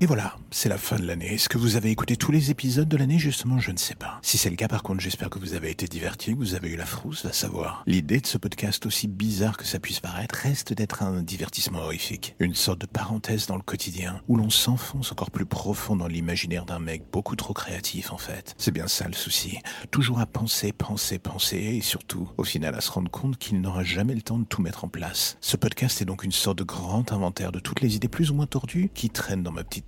Et voilà, c'est la fin de l'année. Est-ce que vous avez écouté tous les épisodes de l'année? Justement, je ne sais pas. Si c'est le cas, par contre, j'espère que vous avez été divertis, que vous avez eu la frousse, à savoir. L'idée de ce podcast, aussi bizarre que ça puisse paraître, reste d'être un divertissement horrifique. Une sorte de parenthèse dans le quotidien, où l'on s'enfonce encore plus profond dans l'imaginaire d'un mec beaucoup trop créatif, en fait. C'est bien ça le souci. Toujours à penser, penser, penser, et surtout, au final, à se rendre compte qu'il n'aura jamais le temps de tout mettre en place. Ce podcast est donc une sorte de grand inventaire de toutes les idées plus ou moins tordues qui traînent dans ma petite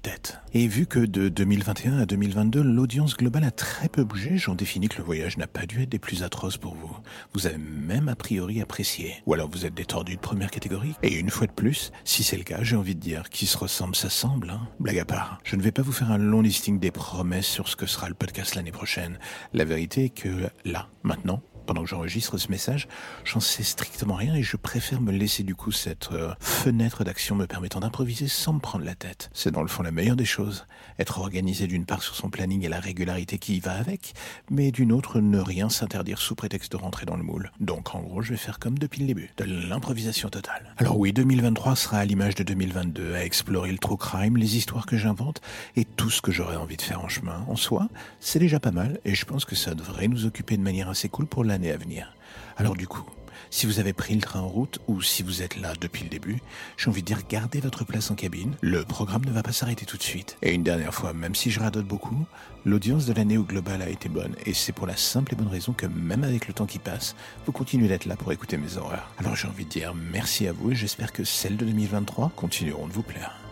Et vu que de 2021 à 2022, l'audience globale a très peu bougé, j'en définis que le voyage n'a pas dû être des plus atroces pour vous. Vous avez même a priori apprécié. Ou alors vous êtes des de première catégorie. Et une fois de plus, si c'est le cas, j'ai envie de dire, qui se ressemble s'assemble, hein. Blague à part. Je ne vais pas vous faire un long listing des promesses sur ce que sera le podcast l'année prochaine. La vérité est que là, maintenant, pendant que j'enregistre ce message, j'en sais strictement rien et je préfère me laisser du coup cette euh, fenêtre d'action me permettant d'improviser sans me prendre la tête. C'est dans le fond la meilleure des choses. Être organisé d'une part sur son planning et la régularité qui y va avec, mais d'une autre ne rien s'interdire sous prétexte de rentrer dans le moule. Donc en gros, je vais faire comme depuis le début, de l'improvisation totale. Alors oui, 2023 sera à l'image de 2022, à explorer le true crime, les histoires que j'invente et tout ce que j'aurais envie de faire en chemin. En soi, c'est déjà pas mal et je pense que ça devrait nous occuper de manière assez cool pour l'année à venir. Alors du coup, si vous avez pris le train en route ou si vous êtes là depuis le début, j'ai envie de dire gardez votre place en cabine. Le programme ne va pas s'arrêter tout de suite. Et une dernière fois, même si je radote beaucoup, l'audience de l'année au global a été bonne. Et c'est pour la simple et bonne raison que même avec le temps qui passe, vous continuez d'être là pour écouter mes horreurs. Alors j'ai envie de dire merci à vous et j'espère que celles de 2023 continueront de vous plaire.